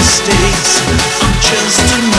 mistakes. I'm just a